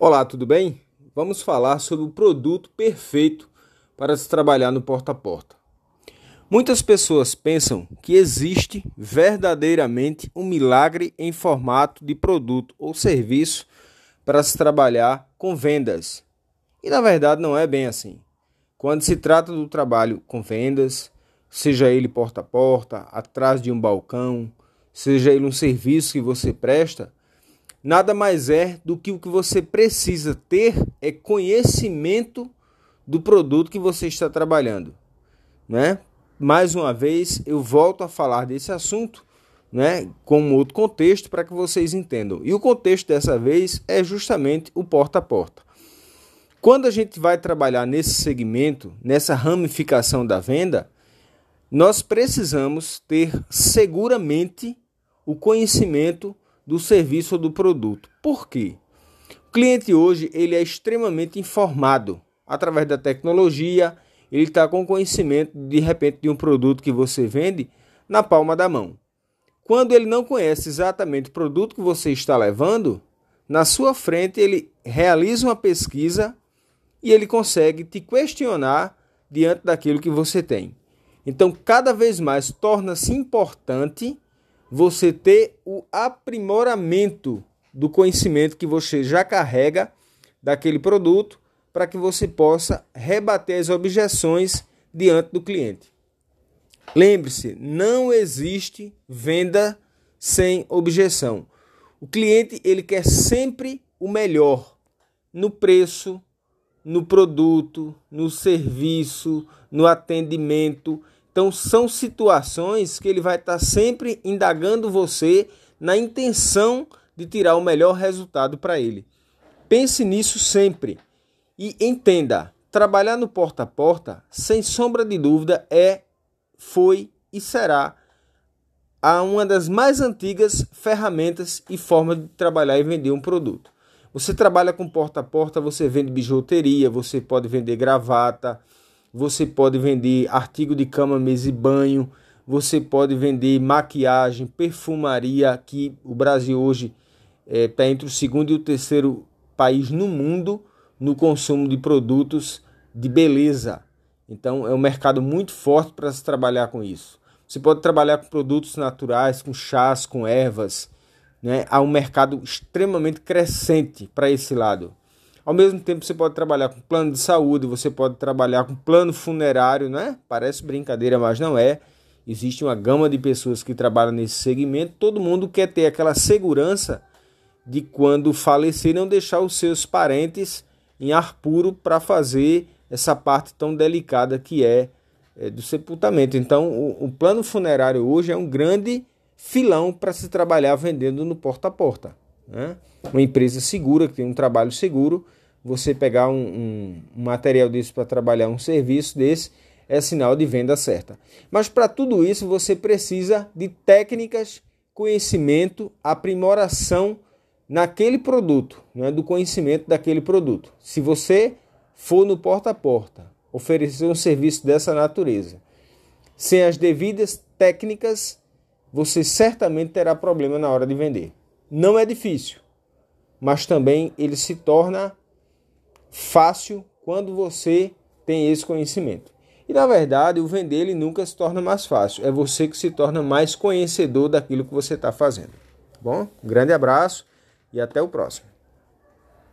Olá, tudo bem? Vamos falar sobre o produto perfeito para se trabalhar no porta a porta. Muitas pessoas pensam que existe verdadeiramente um milagre em formato de produto ou serviço para se trabalhar com vendas. E na verdade não é bem assim. Quando se trata do trabalho com vendas, seja ele porta a porta, atrás de um balcão, seja ele um serviço que você presta, nada mais é do que o que você precisa ter é conhecimento do produto que você está trabalhando, né? Mais uma vez, eu volto a falar desse assunto, né, com outro contexto para que vocês entendam. E o contexto dessa vez é justamente o porta a porta. Quando a gente vai trabalhar nesse segmento, nessa ramificação da venda, nós precisamos ter seguramente o conhecimento do serviço ou do produto. Por quê? O cliente hoje ele é extremamente informado através da tecnologia, ele está com conhecimento de repente de um produto que você vende na palma da mão. Quando ele não conhece exatamente o produto que você está levando, na sua frente ele realiza uma pesquisa e ele consegue te questionar diante daquilo que você tem. Então, cada vez mais torna-se importante você ter o aprimoramento do conhecimento que você já carrega daquele produto para que você possa rebater as objeções diante do cliente. Lembre-se, não existe venda sem objeção. O cliente ele quer sempre o melhor no preço, no produto, no serviço, no atendimento. Então, são situações que ele vai estar sempre indagando você na intenção de tirar o melhor resultado para ele. Pense nisso sempre e entenda: trabalhar no porta a porta, sem sombra de dúvida, é, foi e será a uma das mais antigas ferramentas e formas de trabalhar e vender um produto. Você trabalha com porta a porta, você vende bijuteria, você pode vender gravata, você pode vender artigo de cama, mesa e banho, você pode vender maquiagem, perfumaria, que o Brasil hoje está eh, é, entre o segundo e o terceiro país no mundo no consumo de produtos de beleza. Então é um mercado muito forte para se trabalhar com isso. Você pode trabalhar com produtos naturais, com chás, com ervas. Né? Há um mercado extremamente crescente para esse lado. Ao mesmo tempo, você pode trabalhar com plano de saúde, você pode trabalhar com plano funerário, né? Parece brincadeira, mas não é. Existe uma gama de pessoas que trabalham nesse segmento. Todo mundo quer ter aquela segurança de quando falecer não deixar os seus parentes em ar puro para fazer essa parte tão delicada que é, é do sepultamento. Então, o, o, plano funerário hoje é um grande filão para se trabalhar vendendo no porta a porta. Né? Uma empresa segura, que tem um trabalho seguro, você pegar um, um, um material desse para trabalhar um serviço desse é sinal de venda certa. Mas para tudo isso você precisa de técnicas, conhecimento, aprimoração naquele produto, né, do conhecimento daquele produto. Se você for no porta a porta oferecer um serviço dessa natureza, sem as devidas técnicas, você certamente terá problema na hora de vender. Não é difícil, mas também ele se torna fácil quando você tem esse conhecimento. E na verdade, o vender ele nunca se torna mais fácil, é você que se torna mais conhecedor daquilo que você está fazendo. Bom, grande abraço e até o próximo.